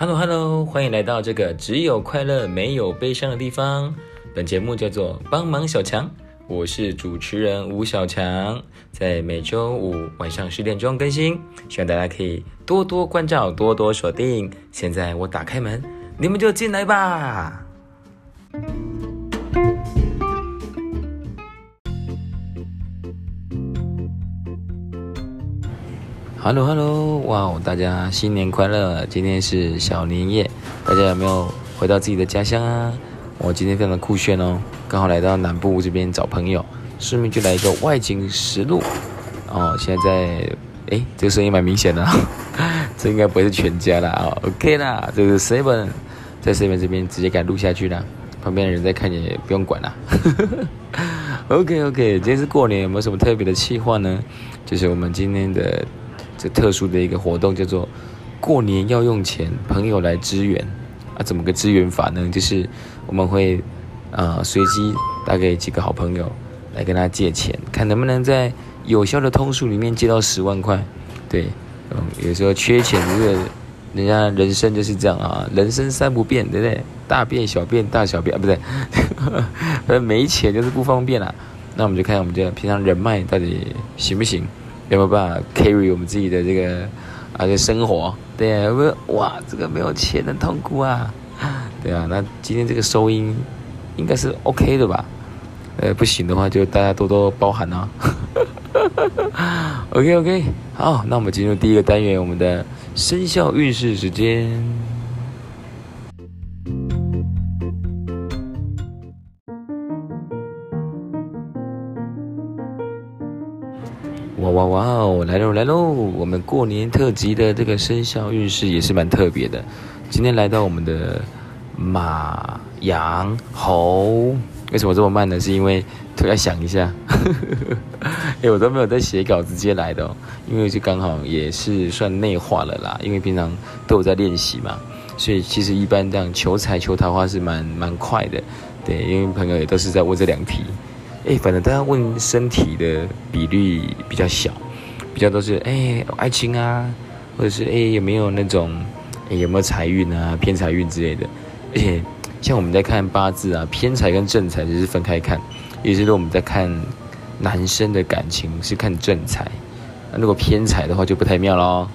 Hello Hello，欢迎来到这个只有快乐没有悲伤的地方。本节目叫做帮忙小强，我是主持人吴小强，在每周五晚上十点钟更新，希望大家可以多多关照，多多锁定。现在我打开门，你们就进来吧。Hello Hello，哇哦，大家新年快乐！今天是小年夜，大家有没有回到自己的家乡啊？我今天非常的酷炫哦，刚好来到南部这边找朋友，顺便就来一个外景实录哦。现在在，哎，这个声音蛮明显的，这应该不会是全家啦哦。OK 啦，这个 Seven 在 Seven 这边直接给录下去啦，旁边的人在看也不用管啦。OK OK，今天是过年，有没有什么特别的计划呢？就是我们今天的。这特殊的一个活动叫做过年要用钱，朋友来支援啊？怎么个支援法呢？就是我们会啊随机打给几个好朋友来跟他借钱，看能不能在有效的通数里面借到十万块。对，嗯，有时候缺钱，这个人家人生就是这样啊，人生三不变，对不对？大便、小便、大小便啊，不对，没钱就是不方便啦。那我们就看我们这平常人脉到底行不行。有没有办法 carry 我们自己的这个啊这生活？对啊，有没有哇？这个没有钱的痛苦啊！对啊，那今天这个收音应该是 OK 的吧？呃，不行的话就大家多多包涵啊。OK OK，好，那我们进入第一个单元，我们的生肖运势时间。哇哇哦！来喽来喽！我们过年特辑的这个生肖运势也是蛮特别的。今天来到我们的马、羊、猴，为什么这么慢呢？是因为突然想一下，哎，我都没有在写稿，直接来的哦。因为就刚好也是算内化了啦，因为平常都有在练习嘛，所以其实一般这样求财求桃花是蛮蛮快的。对，因为朋友也都是在问这两题。哎，反正大家问身体的比率比较小，比较都是哎爱情啊，或者是哎有没有那种有没有财运啊偏财运之类的。而且像我们在看八字啊，偏财跟正财就是分开看，也就是说我们在看男生的感情是看正财，那如果偏财的话就不太妙喽。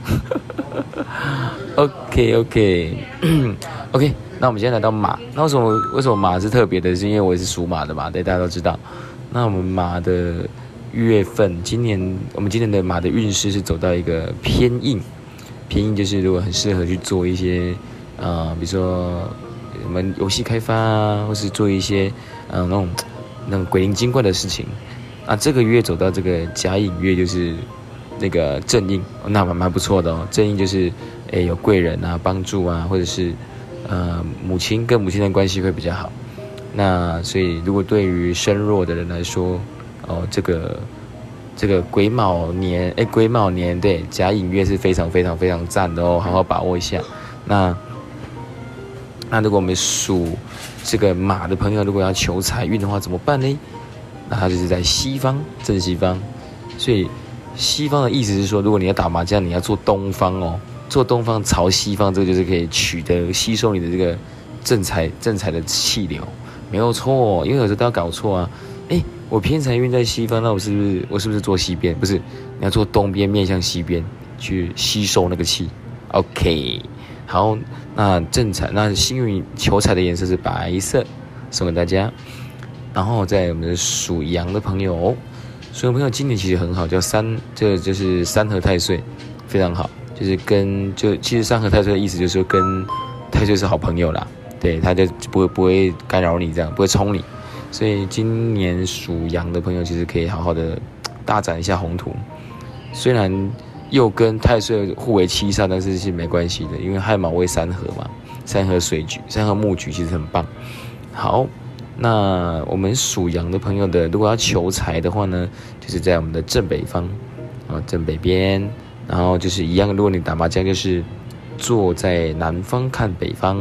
OK OK OK，那我们现在来到马，那为什么为什么马是特别的？是因为我也是属马的嘛？对，大家都知道。那我们马的月份，今年我们今年的马的运势是走到一个偏硬，偏硬就是如果很适合去做一些，呃，比如说我们游戏开发啊，或是做一些，呃，那种那种鬼灵精怪的事情。啊，这个月走到这个甲寅月，就是那个正印，那蛮蛮不错的哦。正印就是，诶，有贵人啊，帮助啊，或者是，呃，母亲跟母亲的关系会比较好。那所以，如果对于身弱的人来说，哦，这个这个癸卯年，哎，癸卯年对甲寅月是非常非常非常赞的哦，好好把握一下。那那如果我们属这个马的朋友，如果要求财运的话，怎么办呢？那他就是在西方正西方，所以西方的意思是说，如果你要打麻将，你要做东方哦，做东方朝西方，这个就是可以取得吸收你的这个正财正财的气流。没有错，因为有时候都要搞错啊。哎，我偏财运在西方，那我是不是我是不是坐西边？不是，你要坐东边，面向西边去吸收那个气。OK，好，那正财，那幸运求财的颜色是白色，送给大家。然后在我们的属羊的朋友，属羊朋友今年其实很好，叫三，这就是三合太岁，非常好，就是跟就其实三合太岁的意思就是说跟太岁是好朋友啦。对，他就不会不会干扰你，这样不会冲你，所以今年属羊的朋友其实可以好好的大展一下宏图。虽然又跟太岁互为七煞，但是是没关系的，因为亥卯为三合嘛，三合水局、三合木局其实很棒。好，那我们属羊的朋友的，如果要求财的话呢，就是在我们的正北方啊，正北边，然后就是一样，如果你打麻将，就是坐在南方看北方。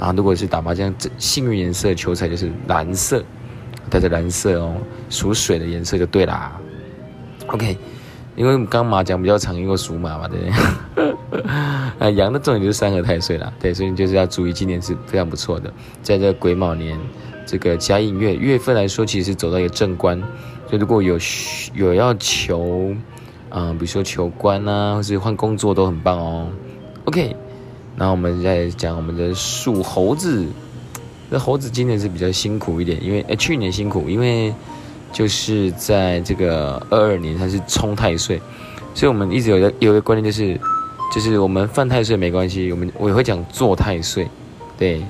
啊，如果是打麻将，幸运颜色球彩就是蓝色，带着蓝色哦，属水的颜色就对啦。OK，因为刚麻将比较常，因为属马嘛，对不对？啊，羊的重点就是三合太岁啦，对，所以就是要注意，今年是非常不错的，在这癸卯年这个甲寅月月份来说，其实走到一个正官，所以如果有有要求，嗯，比如说求官啊，或是换工作都很棒哦。OK，然后我们再讲我们的属猴子，那猴子今年是比较辛苦一点，因为哎去年辛苦，因为。就是在这个二二年，它是冲太岁，所以我们一直有个有一个观念，就是就是我们犯太岁没关系，我们我也会讲做太岁，对，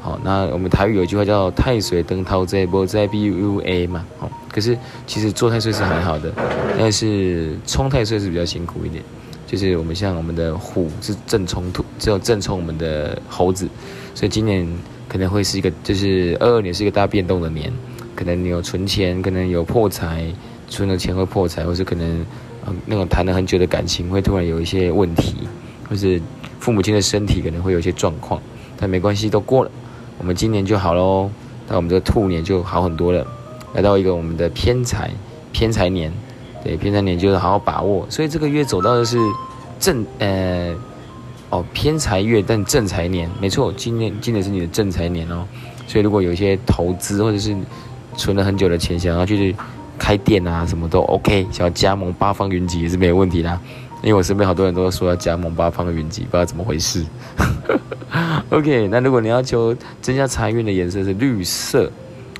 好，那我们台语有一句话叫太岁登涛在波在 B U A 嘛，好，可是其实做太岁是很好的，但是冲太岁是比较辛苦一点，就是我们像我们的虎是正冲突，只有正冲我们的猴子，所以今年可能会是一个就是二二年是一个大变动的年。可能你有存钱，可能有破财，存了钱会破财，或是可能，嗯，那种谈了很久的感情会突然有一些问题，或是父母亲的身体可能会有一些状况，但没关系，都过了，我们今年就好喽，那我们这个兔年就好很多了，来到一个我们的偏财偏财年，对，偏财年就是好好把握，所以这个月走到的是正，呃，哦，偏财月但正财年，没错，今年今年是你的正财年哦，所以如果有一些投资或者是存了很久的钱，想要去开店啊，什么都 OK。想要加盟八方云集也是没有问题的，因为我身边好多人都说要加盟八方的云集，不知道怎么回事。OK，那如果你要求增加财运的颜色是绿色，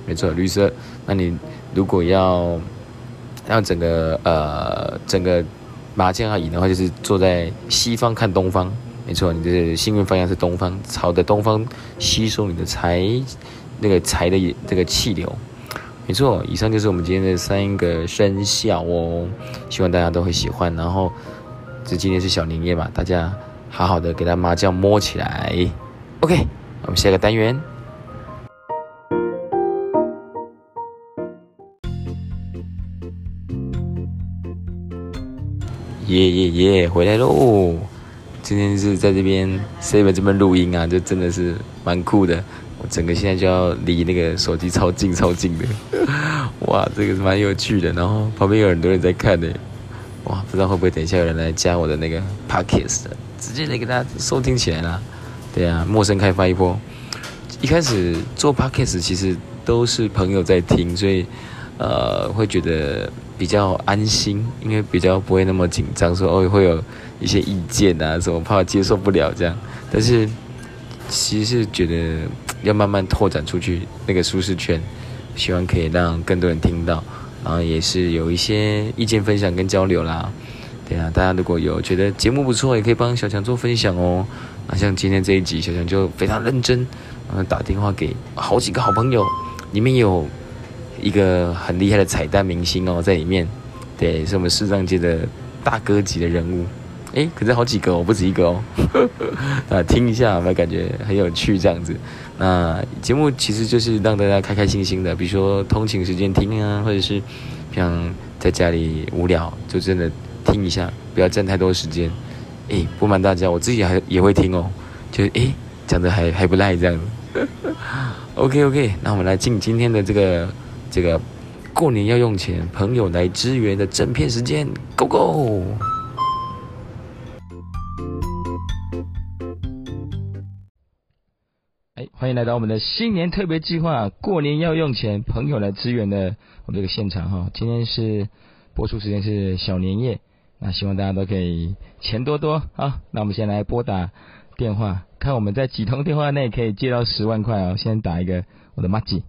没错，绿色。那你如果要让整个呃整个麻将要赢的话，就是坐在西方看东方，没错，你的幸运方向是东方，朝着东方吸收你的财那个财的这个气流。没错，以上就是我们今天的三个生肖哦，希望大家都会喜欢。然后，这今天是小年夜嘛，大家好好的给他麻将摸起来。OK，我们下个单元。耶耶耶，回来喽！今天是在这边 Seven 这边录音啊，就真的是蛮酷的。我整个现在就要离那个手机超近超近的，哇，这个是蛮有趣的。然后旁边有很多人在看呢，哇，不知道会不会等一下有人来加我的那个 podcast，直接来给大家收听起来啦。对啊，陌生开发一波。一开始做 podcast 其实都是朋友在听，所以呃会觉得比较安心，因为比较不会那么紧张，说哦会有一些意见啊什么，怕接受不了这样。但是其实是觉得。要慢慢拓展出去那个舒适圈，希望可以让更多人听到，然后也是有一些意见分享跟交流啦。对啊，大家如果有觉得节目不错，也可以帮小强做分享哦。那像今天这一集，小强就非常认真，然后打电话给好几个好朋友，里面有一个很厉害的彩蛋明星哦，在里面，对，是我们视障界的大哥级的人物。哎，可是好几个哦，不止一个哦。啊，听一下，有没有感觉很有趣？这样子，那节目其实就是让大家开开心心的，比如说通勤时间听啊，或者是像在家里无聊，就真的听一下，不要占太多时间。哎，不瞒大家，我自己还也会听哦，就哎讲的还还不赖这样子。OK OK，那我们来进今天的这个这个过年要用钱，朋友来支援的整片时间，Go Go！哎欢迎来到我们的新年特别计划，过年要用钱，朋友来支援的我们这个现场哈。今天是播出时间是小年夜，那希望大家都可以钱多多啊。那我们先来拨打电话，看我们在几通电话内可以借到十万块哦。先打一个我的马吉，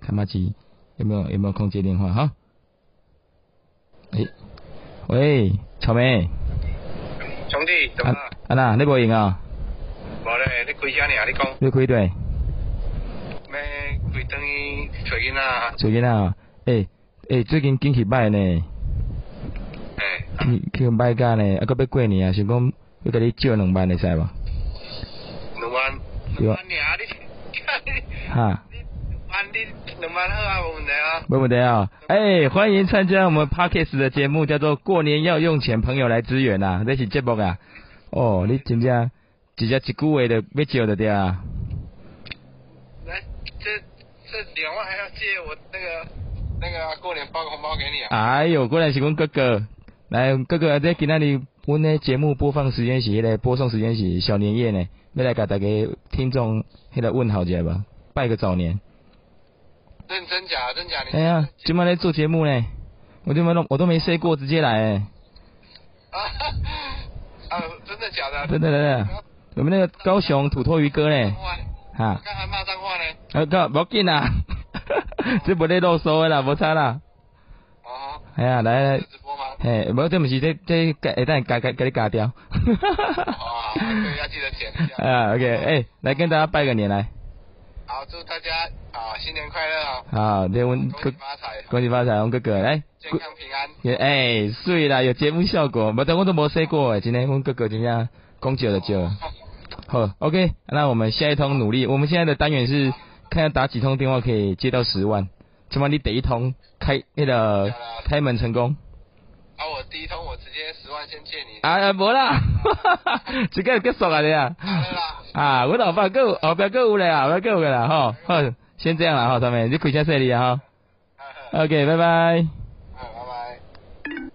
看马吉有没有有没有空接电话哈？哎，喂，草莓，兄弟，怎么了？安娜，你无赢啊？无咧，你开啥呢？你讲。你开对。咩？开等于找囡仔。找囡仔，诶诶，最近天气歹呢。诶。去去歹假呢，啊，搁要过年啊，想讲要甲你借两万，会使无？两万。两万尔，你。哈。万你两万好啊。没问题啊。哎，欢迎参加我们 Parkes 的节目，叫做过年要用钱，朋友来支援呐，这是节目啊。哦，你真正。直接一句话就要借的对啊。来，这这两万还要借我那个那个过年包个红包给你啊？哎呦，过来是阮哥哥，来，哥哥在今仔日阮的节目播放时间是迄个播送时间是小年夜呢，要来甲大家听众迄个问候一下吧，拜个早年。认真假？真假？你哎呀，今晚来做节目呢，我今晚都我都没 say 过，直接来哎。啊 啊！真的假的？真的真的，我们那个高雄土托鱼哥呢，话，哈，刚还骂脏话呢。啊哥，不要紧啦，这不咧啰嗦的啦，无差啦。哦，哎呀，来来是，直播吗？嘿，无这毋是这这改，会等加加给你加掉。哦，对，要记得剪一下。啊，OK，哎，来跟大家拜个年来，好，祝大家啊新年快乐啊！好，这阮恭喜发财，恭喜发财，阮哥哥来。健康平安。也哎，水啦，有节目效果，无等我都没说过哎，今天阮哥哥怎么样？讲久了就好，OK，那我们下一通努力。我们现在的单元是看要打几通电话可以接到十万，起码你第一通开那个开门成功。啊，我第一通我直接十万先借你。啊，无啦，哈哈这个结束啊你啊。啊，我后壁还有后边够有咧啊，后边够有个啦吼，好，先这样了哈，他们你开车顺利啊哈，OK，拜拜。好，拜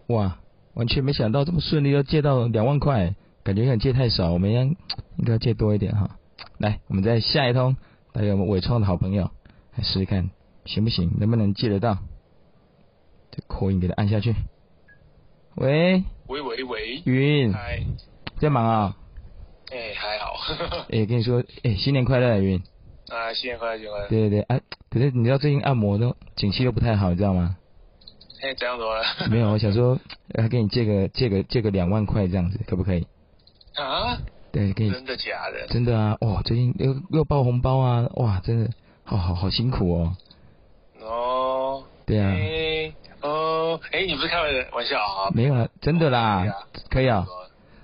拜。哇，完全没想到这么顺利要借到两万块，感觉有点借太少，我们应应该要借多一点哈。来，我们再下一通，还有我们伟创的好朋友，来试试看行不行，能不能借得到？这口音给他按下去。喂，喂喂喂，云，嗨，在忙啊？哎、还好，哎、跟你说，哎、新年快乐，云。啊，新年快乐，新年快乐。对对对，哎、可是你知道最近按摩都景气又不太好，你知道吗？哎、怎样怎么了？没有，我想说，还给你借个借个借个两万块这样子，可不可以？啊？对，给你真的假的？真的啊，哇，最近又又爆红包啊，哇，真的，好好好辛苦哦。哦，对啊，哎、哦，哎、你不是开玩玩笑啊？没有啊，真的啦，可以啊。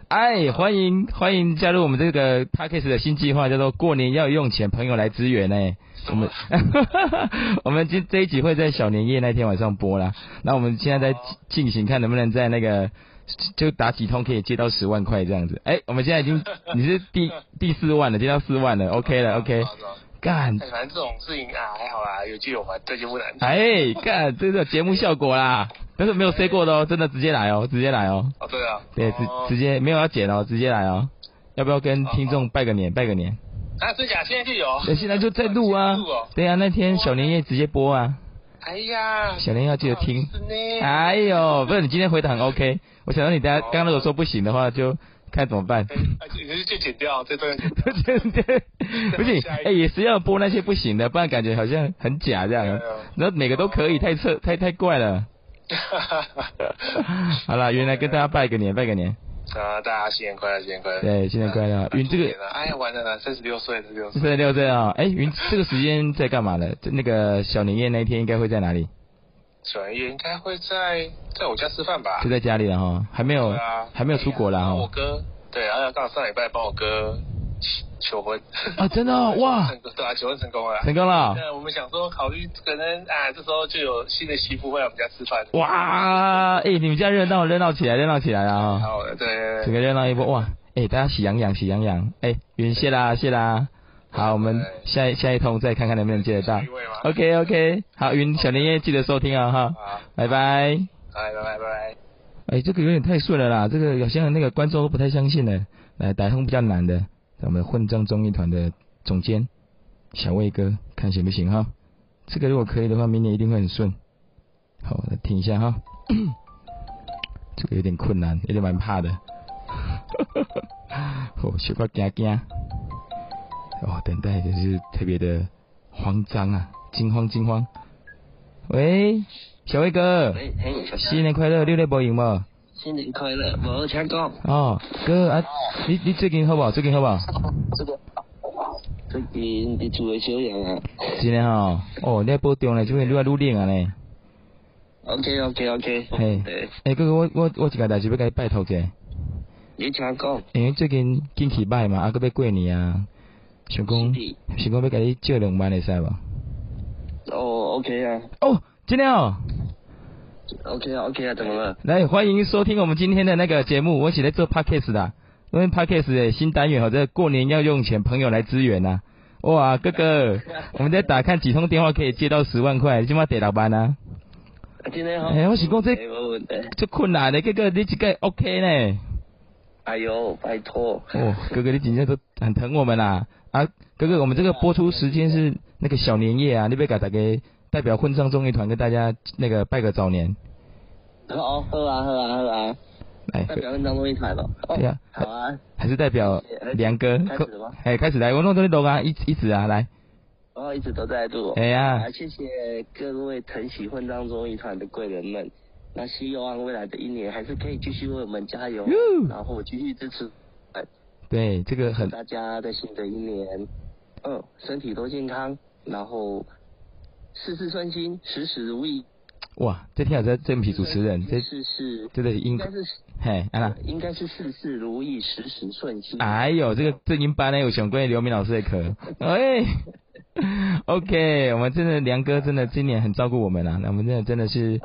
哎，欢迎欢迎加入我们这个 p a c k a g e 的新计划，叫做过年要用钱，朋友来支援呢。我们 我们今这一集会在小年夜那天晚上播啦。那我们现在在进行，看能不能在那个就打几通可以接到十万块这样子。哎，我们现在已经你是第第四万了，接到四万了，OK 了，OK。干，哎反正这种事情啊，还好啦，有就有嘛，这就不难。哎，干，这个节目效果啦，但是没有 say 过的哦，真的直接来哦，直接来哦。哦，对啊，对，直哦直接没有要剪哦，直接来哦。要不要跟听众拜个年？拜个年？啊，真假？现在就有？对，现在就在录啊。对啊，那天小年夜直接播啊。哎呀，小年夜要记得听。哎呦，不是你今天回答很 OK，我想到你大家刚刚如果说不行的话，就看怎么办。哎，啊就就就剪掉，这段 不行，哎，也是要播那些不行的，不然感觉好像很假这样。然后每个都可以，太扯，太太怪了。好了，原来跟大家拜个年，拜个年。啊，大家新年快乐，新年快乐！对，新年快乐。云这个哎呀，完了，三十六岁，三十六岁。三十六岁啊，哎，云这个时间在干嘛呢？那个小年夜那一天应该会在哪里？小年夜应该会在在我家吃饭吧？就在家里了哈，还没有啊，还没有出国啦哈。帮我哥，对，然后刚好上礼拜帮我哥求婚。啊，真的 哦哇，对啊，求婚成功了。成功了。那我们想说，考虑可能啊，这时候就有新的媳妇会来我们家吃饭。哇，哎，你们家热闹热闹起来，热闹起来了啊！好，对对对。整个热闹一波哇！哎，大家喜洋洋，喜洋洋。哎，云谢啦，谢啦。好，我们下一下一通再看看能不能接得到。OK OK，好，云小年夜记得收听啊哈，好，拜拜。哎，拜拜拜拜。哎，这个有点太顺了啦，这个好像那个观众都不太相信呢。来，打通比较难的，我们混账综艺团的总监小魏哥，看行不行哈？这个如果可以的话，明年一定会很顺。好，来听一下哈。这个有点困难，有点蛮怕的。哦，小块惊惊。哦，等待就是特别的慌张啊，惊慌惊慌。喂，小魏哥，新年快乐，六六无赢无？新年快乐！无请讲，哦，哥啊，你你最近好不好？最近好不好？这个最近伫厝诶小样啊。真的吼，哦，你在保重咧，最近愈来愈冷啊呢。OK OK OK。嘿对，诶，哥哥，我我我一个代志要甲你拜托者，你请讲。因为最近天气歹嘛，啊，搁要过年啊，想讲是想讲要甲你借两万会使无？哦，OK 啊哦，真的哦，，OK 啊，OK 啊，怎么了？来欢迎收听我们今天的那个节目，我是在做 podcast 的，因为 podcast 的新单元吼，这过年要用钱，朋友来支援呐、哇，哥哥，我们在打看几通电话可以借到十万块，今晚得老班啊？今天好。哎我是讲这。这困难的，哥哥你这个 OK 呢？哎呦，拜托。哦，哥哥你今天都很疼我们啦。啊，哥哥，我们这个播出时间是那个小年夜啊，你别给大家代表混账综艺团跟大家那个拜个早年。哦，喝啊喝啊喝啊！来，代表混账综艺团了。哦对呀好啊。还是代表梁哥。开始吗？哎，开始来，我弄这里录啊，一一直啊，来。哦，一直都在录。哎呀啊，谢谢各位疼惜混账综艺团的贵人们。那希望未来的一年还是可以继续为我们加油，然后继续支持。对，这个很大家在新的一年，嗯，身体都健康，然后事事顺心，时时如意。哇，这天有在正皮主持人，这是是这个应该是嘿，安娜。应该是事事如意，时时顺心。哎呦，这个正音班呢有想关于刘明老师的课，哎 OK，我们真的梁哥真的今年很照顾我们啊，那我们真的真的是。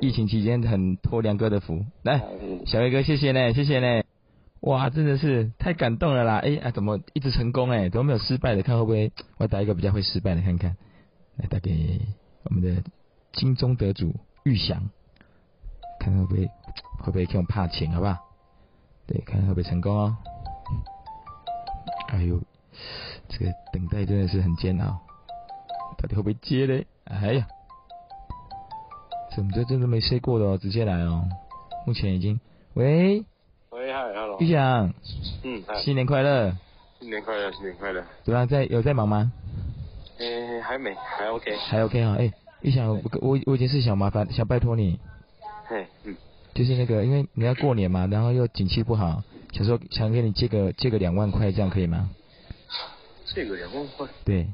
疫情期间很托梁哥的福，来，小威哥谢谢呢，谢谢呢，哇，真的是太感动了啦，哎啊，怎么一直成功哎，怎么没有失败的？看会不会 我打一个比较会失败的看看，来打给我们的金钟得主玉祥，看看会不会 会不会给我怕钱，好不好？对，看看会不会成功哦。哎呦，这个等待真的是很煎熬，到底会不会接嘞？哎呀，怎么这真的没睡过的哦，直接来哦。目前已经，喂，喂，嗨，hello，玉祥，嗯，新年快乐！新年快乐，新年快乐。怎么样？在有在忙吗？诶，还没，还 OK。还 OK 啊？哎，玉祥，我我我有件事想麻烦，想拜托你，嘿，嗯，就是那个，因为你要过年嘛，然后又景气不好，想说想给你借个借个两万块，这样可以吗？借个两万块，对，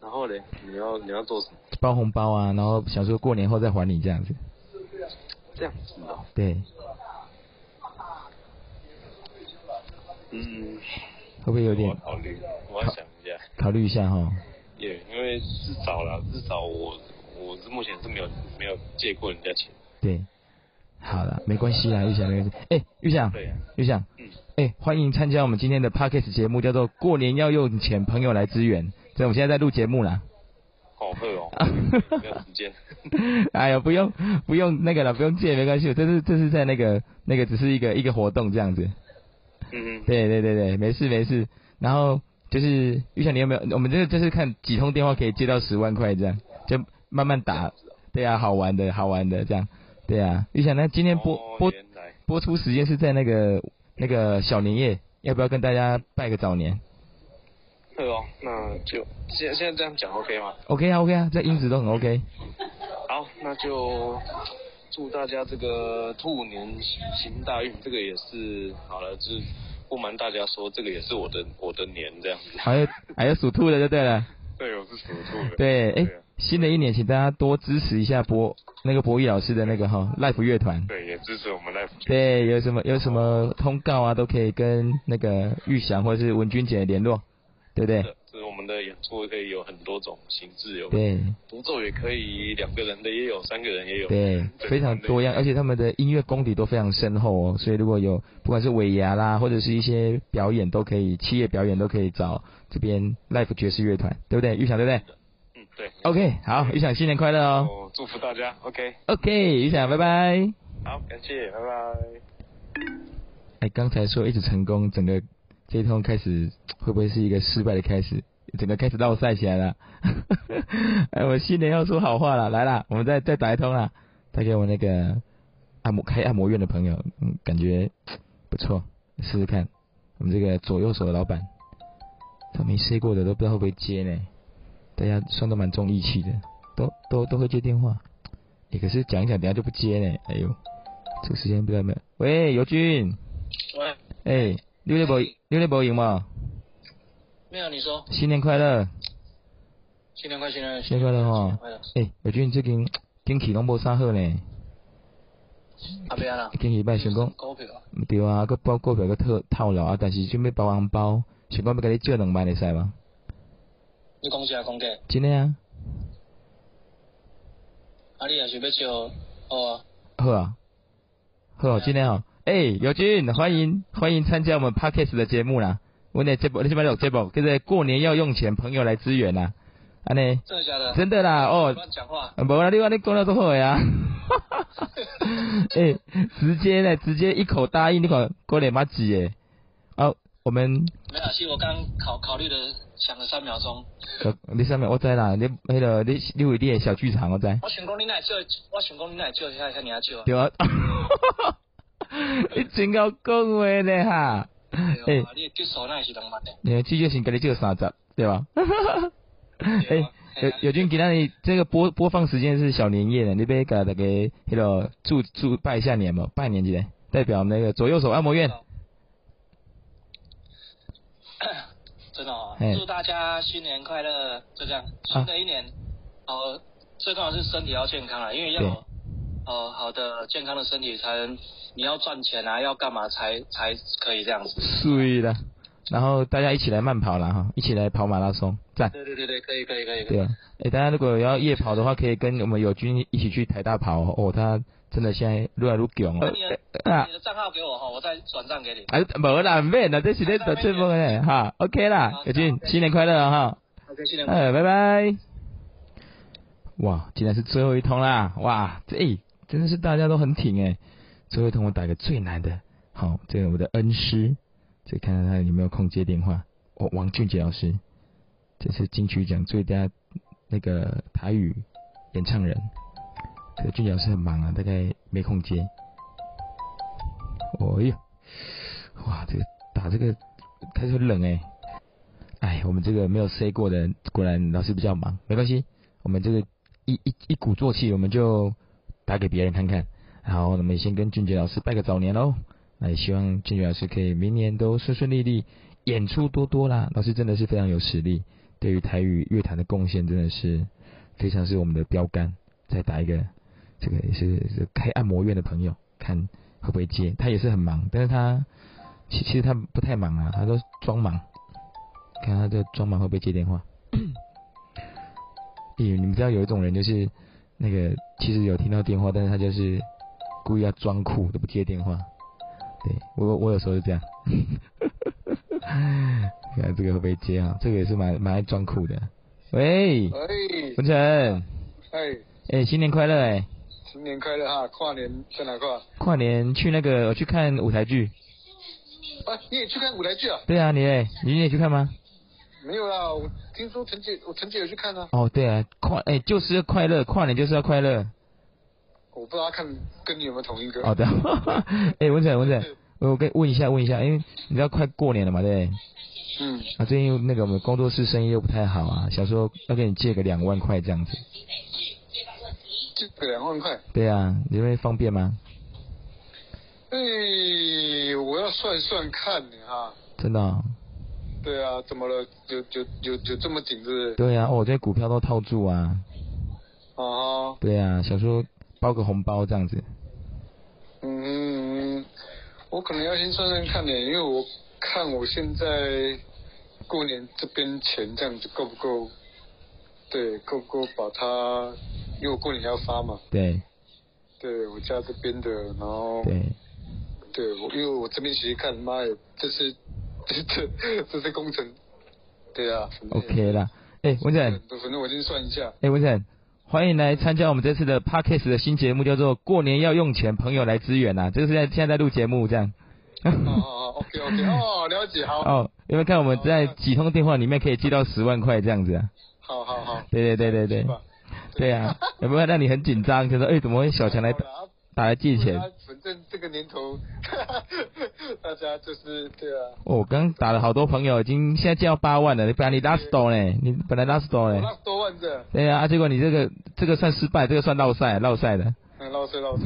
然后嘞，你要你要做什么？包红包啊，然后想说过年后再还你这样子。这样子哦。对，嗯，会不会有点我考虑，我要想一下。考虑一下哈？也因为至少啦，至少我我是目前是没有没有借过人家钱。对，好了，没关系啦，玉祥没关系。哎，玉祥，玉祥，嗯，哎，欢迎参加我们今天的 podcast 节目，叫做“过年要用钱，朋友来支援”。所以我们现在在录节目啦。好喝哦，没有时间。哎呀，不用不用那个了，不用借，没关系。这是这是在那个那个只是一个一个活动这样子。嗯嗯，对对对对，没事没事。然后就是玉祥，你有没有？我们这个就是看几通电话可以接到十万块这样，就慢慢打。对啊，好玩的好玩的这样。对啊，玉想，那今天播哦播播出时间是在那个那个小年夜，要不要跟大家拜个早年对哦，那就现现在这样讲 OK 吗？？OK 啊 OK 啊，这音质都很 OK。好，那就祝大家这个兔年喜行大运，这个也是好了，就是不瞒大家说，这个也是我的我的年这样子。还有还有属兔的就对了。对，我是属兔的。对，哎、新的一年，请大家多支持一下博那个博弈老师的那个哈 Life 乐团。对，也支持我们 life。对，有什么有什么通告啊，都可以跟那个玉祥或者是文君姐联络，对不对？就是我们的演出可以有很多种形式，有对独奏也可以，两个人的也有，三个人也有。对，非常多样，而且他们的音乐功底都非常深厚哦。所以如果有不管是尾牙啦，或者是一些表演，都可以企业表演都可以找这边 Life 爵士乐团，对不对？玉祥对不对嗯，对。？OK，好，雨想新年快乐哦。哦，祝福大家，OK。OK，雨想，拜拜。好，感谢，拜拜。哎，刚才说一直成功，整个这一通开始会不会是一个失败的开始？整个开始绕赛起来了。哎，我新年要说好话了，来啦，我们再再打一通啦，他给我那个按摩开按摩院的朋友，嗯，感觉不错，试试看。我们这个左右手的老板，他没试过的都不知道会不会接呢。大家算都蛮重义气的，都都都会接电话。哎，可是讲一讲，等下就不接呢。哎呦，这个时间不知道有没有？喂，尤军。喂，哎、你咧无你咧无赢吗？没有，你说新年快乐！新年快新年新年快乐吼新年快乐！哎、尤俊最近 景气拢无啥好呢，阿边啦，景气歹，想讲股票对啊，佮包股票佮套套牢啊，但是准备包红包，想讲要甲你借两万会使吗？你讲啥讲假？真的啊，啊，你也是要招？好啊，好啊，好啊，真的哦。哎、尤俊，欢迎欢迎参加我们 Podcast 的节目啦。我的节目，你这边有节目，就是过年要用钱，朋友来支援啦。安尼，真的假的？真的啦，哦，乱讲话。无啦，你话你讲了都好呀。哎，直接呢，直接一口答应，你看过来马几诶。哦，我们没有，其实我刚考考虑了，想了三秒钟。呃，你三秒我知啦，你迄个你你为你的小剧场我知。我想讲你来救，我想讲你来救一下，下你要救。对啊。你真够讲话呢哈。哎，你救手那是浪漫的。你季月先给你救三十，对吧？哎，有有君给那里这个播播放时间是小年夜的，你别给大家迄个祝祝拜一下年嘛，拜年节代表那个左右手按摩院。真的哦，祝大家新年快乐，就这样。新的一年，呃，最重要是身体要健康啊，因为要哦好的健康的身体，才能你要赚钱啊，要干嘛才才可以这样子。对的，然后大家一起来慢跑了哈，一起来跑马拉松，赞。对对对对，可以可以可以。对啊，哎，大家如果要夜跑的话，可以跟我们友军一起去台大跑哦，他。真的现在越来越强了。你的账号给我哈，我再转账给你。哎，没啦，没啦，这是咧得吹风嘞哈。OK 啦，友军，新年快乐哈。OK，新年快乐。哎，拜拜。哇，竟然是最后一通啦！哇，这真的是大家都很挺哎。最后一通我打个最难的，好，这个我的恩师，再看看他有没有空接电话。哦，王俊杰老师，这是金曲奖最佳那个台语演唱人。这个俊杰老师很忙啊，大概没空接。哦哟，哇，这个打这个开始冷哎，哎，我们这个没有 say 过的，果然老师比较忙，没关系，我们这个一一一鼓作气，我们就打给别人看看。好，我们先跟俊杰老师拜个早年喽。那也希望俊宇老师可以明年都顺顺利利，演出多多啦。老师真的是非常有实力，对于台语乐坛的贡献真的是非常是我们的标杆。再打一个。这个也是是开按摩院的朋友，看会不会接？他也是很忙，但是他其其实他不太忙啊，他都装忙。看他这装忙会不会接电话？咦，你们知道有一种人就是那个其实有听到电话，但是他就是故意要装酷都不接电话。对我我有时候是这样。看这个会不会接啊？这个也是蛮蛮爱装酷的。喂，文成，哎，哎，新年快乐哎！新年快乐哈！跨年在哪跨？跨年去那个我去看舞台剧。啊，你也去看舞台剧啊？对啊，你嘞？你也去看吗？没有啦，我听说陈姐，我陈姐有去看啊。哦，对啊，跨哎就是要快乐，跨年就是要快乐。我不知道看跟你有没有同一个。好的，哎，文仔文仔，我跟问一下问一下，因为你知道快过年了嘛，对嗯。啊，最近那个我们工作室生意又不太好啊，想说要跟你借个两万块这样子。借个两万块。对啊，你会方便吗？哎，我要算算看哈。真的。对啊，怎么了？有有有有这么紧是是？对啊，我这些股票都套住啊。哦。对啊，想说包个红包这样子。嗯，我可能要先算算看呢，因为我看我现在过年这边钱这样子够不够？对，够不够把它？因为我过年要发嘛，对，对我家这边的，然后对，对我因为我这边其实看，妈呀，这是 这这这是工程，对啊，OK 啦，哎，文成，反正我先算一下，哎，文成，欢迎来参加我们这次的 Parkes 的新节目，叫做过年要用钱，朋友来支援呐，这个是在现在在录节目这样，哦哦，OK OK，哦，了解，好，哦，因为看我们在几通电话里面可以寄到十万块这样子啊，好好好，对对对对对。对啊，有没有让你很紧张？就说哎，怎么会小强来打来借钱？反正这个年头，大家就是对啊。我刚打了好多朋友，已经现在借到八万了。你本来你 last 多呢，你本来 last 多呢。last 多万的。对啊，结果你这个这个算失败，这个算绕赛，绕赛的。嗯，绕赛绕赛。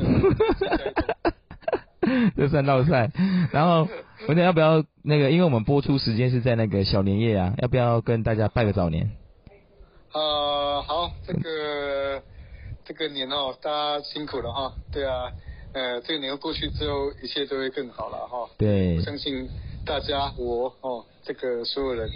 这算绕赛。然后，我想要不要那个？因为我们播出时间是在那个小年夜啊，要不要跟大家拜个早年？呃，好，这个这个年哦，大家辛苦了哈。对啊，呃，这个年过去之后，一切都会更好了哈。对。我相信大家，我哦，这个所有人，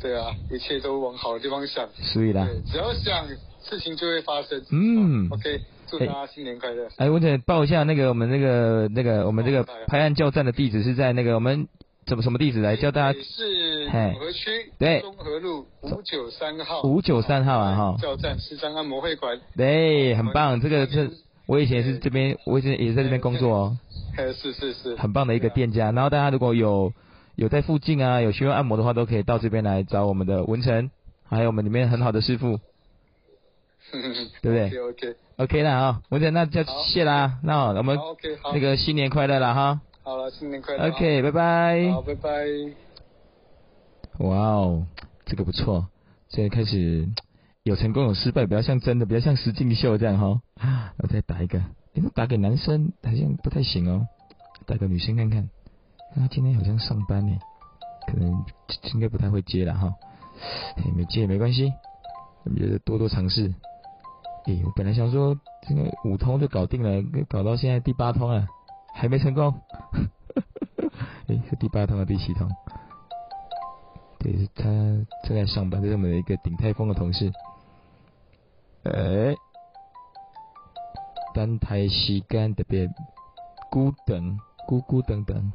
对啊，一切都往好的地方想。所以啦。对，只要想，事情就会发生。嗯。OK，祝大家新年快乐。哎，我想报一下那个我们那个那个我们这个拍案叫战的地址是在那个我们怎么什么地址来教大家？是永和区对中和路五九三号。五九三号啊哈。教站是张按摩会馆。对，很棒，这个是我以前是这边，我以前也是在这边工作哦。是是是。很棒的一个店家，然后大家如果有有在附近啊，有需要按摩的话，都可以到这边来找我们的文成，还有我们里面很好的师傅。对不对？OK OK 了啊，文成那就谢啦，那我们那个新年快乐了哈。好了，新年快乐。OK，拜拜。好，拜拜。哇哦，这个不错，现在开始有成功有失败，比较像真的，比较像实境秀这样哈。我再打一个，哎，打给男生好像不太行哦，打个女生看看。他今天好像上班呢，可能应该不太会接了哈。哎没接也没关系，我们就多多尝试。哎，我本来想说这个五通就搞定了，搞到现在第八通了，还没成功。诶，是第八通还是第七通？对，他正在上班，这是我们的一个顶泰丰的同事。诶，等待时间特别孤等，孤孤等等。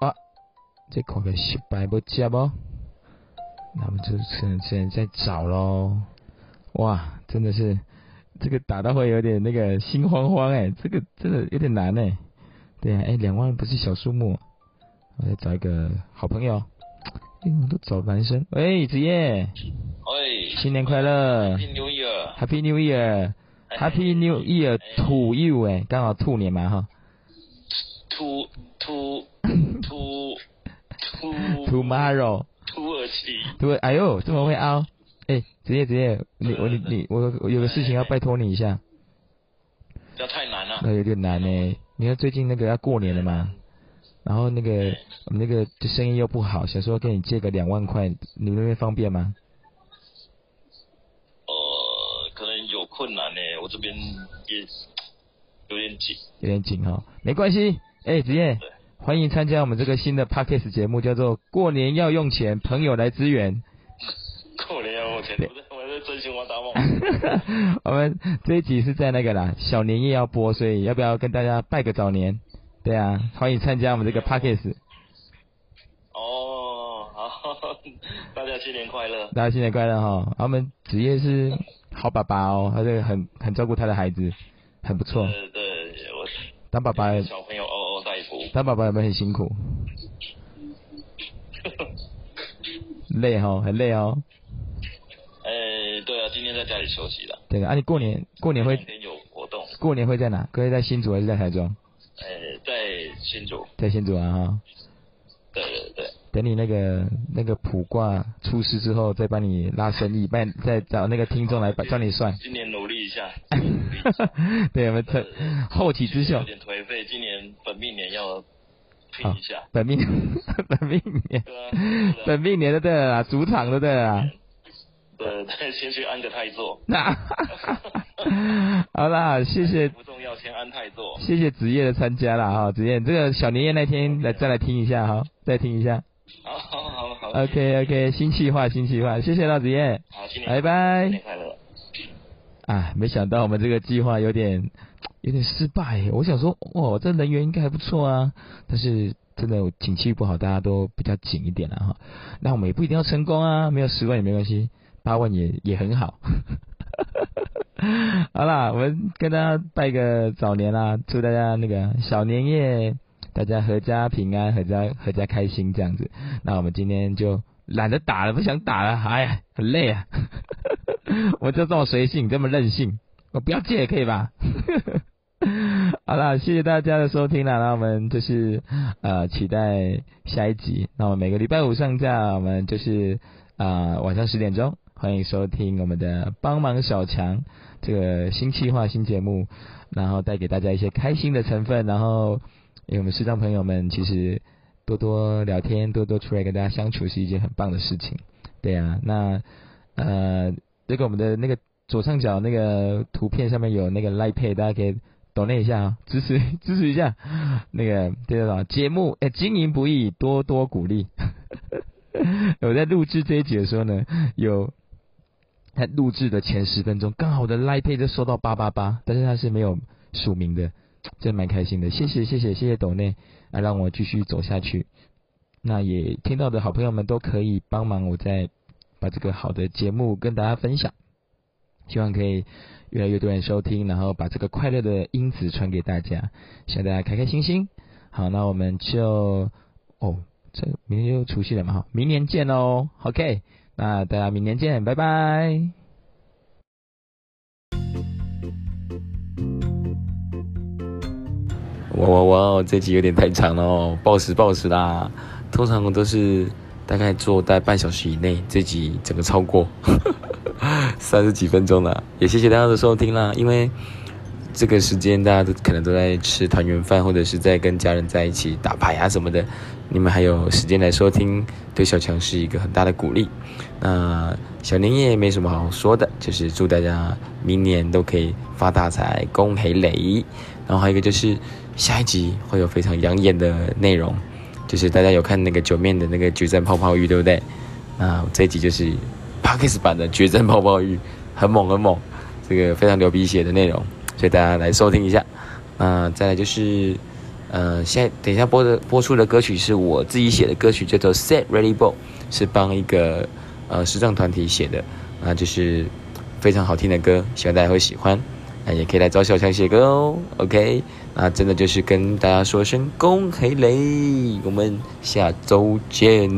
啊，这看个失败不接不？那我们就只能只能再找喽。哇，真的是这个打到会有点那个心慌慌哎，这个真的有点难哎。对啊，哎，两万不是小数目，我再找一个好朋友。哎，我都找男生。喂，子夜。喂。新年快乐。Happy New Year。Happy New Year。Happy New Year to you 哎，刚好兔年嘛哈。to to。Tomorrow。土耳其。对，哎呦，这么会凹。哎，子夜子夜，你我你你我我有个事情要拜托你一下。不要太难了。那有点难呢。你看最近那个要过年了嘛，然后那个我们那个生意又不好，想说跟你借个两万块，你那边方便吗？呃，可能有困难呢，我这边也有点紧。有点紧哈，没关系。哎，子夜，欢迎参加我们这个新的 podcast 节目，叫做过年要用钱，朋友来支援。过年要用钱，我我是真心话大冒。我们这一集是在那个啦，小年夜要播，所以要不要跟大家拜个早年？对啊，欢迎参加我们这个 p a c k a g e 哦，好，大家新年快乐！大家新年快乐哈！我们职业是好爸爸哦，他这个很很照顾他的孩子，很不错。对对，我当爸爸小朋友嗷嗷待哺。当爸爸有没有很辛苦？累哈，很累哦。今天在家里休息了。对啊，你过年过年会有活动？过年会在哪？会在新竹还是在台中？呃，在新竹。在新竹啊哈。对对对。等你那个那个卜卦出师之后，再帮你拉生意，帮再找那个听众来帮你算。今年努力一下。对，我们这后起之秀。有点颓废，今年本命年要拼一下。本命 本命年。本命年的对了啦，主场的对了啦。对，先去安个泰座。那，好啦，谢谢。不重要，先安泰座。谢谢子夜的参加了哈，子夜，这个小年夜那天来再来听一下哈，再听一下。好好好好。OK OK，新计划新计划，谢谢老子夜。好，新年拜拜。新年快乐。啊，没想到我们这个计划有点有点失败。我想说，哇，这人员应该还不错啊，但是真的景气不好，大家都比较紧一点了哈。那我们也不一定要成功啊，没有十万也没关系。八万也也很好，好啦，我们跟大家拜个早年啦，祝大家那个小年夜，大家阖家平安，阖家阖家开心这样子。那我们今天就懒得打了，不想打了，哎呀，很累啊。我就这么随性，这么任性，我不要借也可以吧？好啦，谢谢大家的收听啦，那我们就是呃期待下一集。那我们每个礼拜五上架，我们就是啊晚上十点钟。欢迎收听我们的帮忙小强这个新计划新节目，然后带给大家一些开心的成分，然后因为我们视障朋友们其实多多聊天，多多出来跟大家相处是一件很棒的事情。对啊，那呃这个我们的那个左上角那个图片上面有那个 Like Pay，大家可以点一下啊，支持支持一下那个对的节目哎经营不易，多多鼓励。我在录制这一集的时候呢，有。他录制的前十分钟，刚好我的 Line Pay 就收到八八八，但是他是没有署名的，真的蛮开心的。谢谢谢谢谢谢斗内，来让我继续走下去。那也听到的好朋友们都可以帮忙，我再把这个好的节目跟大家分享，希望可以越来越多人收听，然后把这个快乐的因子传给大家，希望大家开开心心。好，那我们就哦，这明天就除夕了嘛，好，明年见喽。OK，那大家明年见，拜拜。哇哇哇！这集有点太长了哦，报时报时啦。通常我都是大概做在半小时以内，这集整个超过 三十几分钟了。也谢谢大家的收听啦，因为这个时间大家都可能都在吃团圆饭，或者是在跟家人在一起打牌啊什么的。你们还有时间来收听，对小强是一个很大的鼓励。那小年夜没什么好说的，就是祝大家明年都可以发大财，恭喜雷。然后还有一个就是下一集会有非常养眼的内容，就是大家有看那个九面的那个决战泡泡浴，对不对？那这一集就是 Parkes 版的决战泡泡浴，很猛很猛，这个非常流鼻血的内容，所以大家来收听一下。那再来就是，呃，现在等一下播的播出的歌曲是我自己写的歌曲，叫做 Set Ready Ball，是帮一个呃时尚团体写的，那就是非常好听的歌，希望大家会喜欢。那也可以来找小强写歌哦，OK？那真的就是跟大家说声恭喜嘞，我们下周见。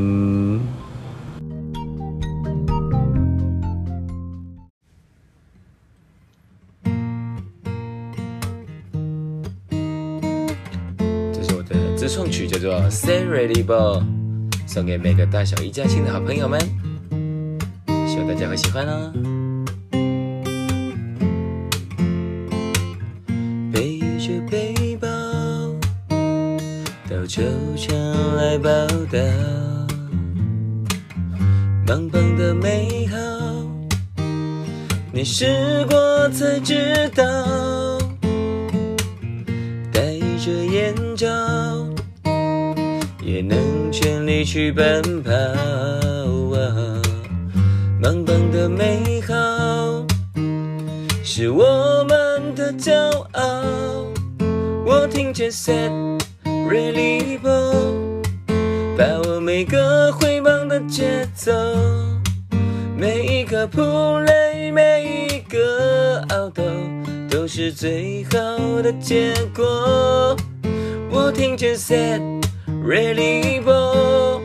这是我的自创曲，叫做《Say Ready b o l》，送给每个大小一家亲的好朋友们，大家会喜欢啦。背着背包到。球场来报道，棒棒的美好，你试过才知道。戴着眼罩，也能全力去奔跑。是我们的骄傲。我听见 said。Really ball，把握每个挥棒的节奏，每一个扑垒，每一个凹斗，都是最好的结果。我听见 Said Really ball，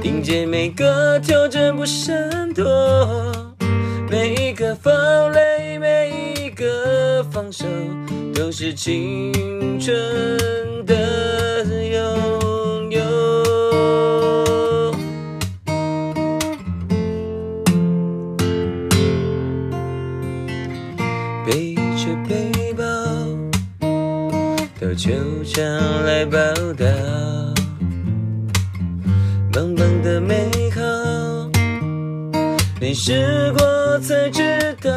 听见每个挑战不闪躲，每一个防每一个放手，都是青春。的拥有，背着背包到球场来报道，棒棒的美好，你试过才知道，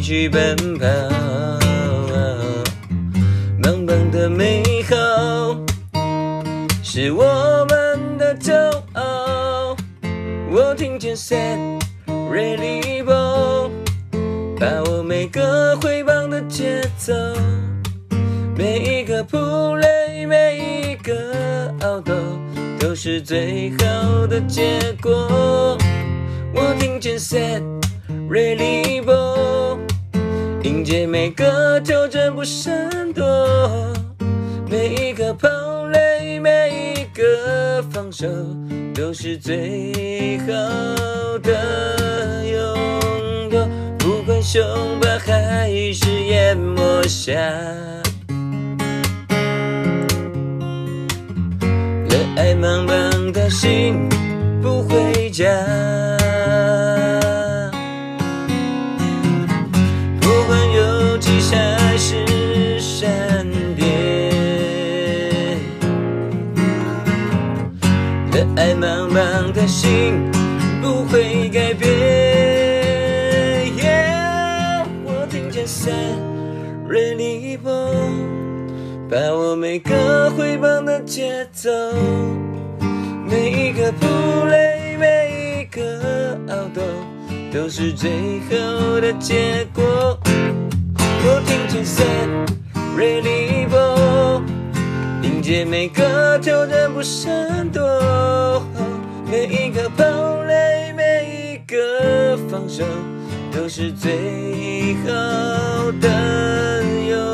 去奔跑，棒棒的美好是我们的骄傲。我听见 Said Really Ball，把握每个挥棒的节奏，每一个扑垒，每一个凹斗，都是最好的结果。我听见 Said。Ready ball，迎接每个挑战不闪躲，每一个跑垒，每一个防守，都是最好的拥有。不管凶暴还是淹没下，热爱茫茫的心不回家。心不会改变。我听见 Said Really Ball，把握每个挥棒的节奏，每一个扑垒，每一个凹斗，都是最后的结果。我听见 sad really b 迎接每个挑战不闪躲，每一个堡垒，每一个防守，都是最好的友。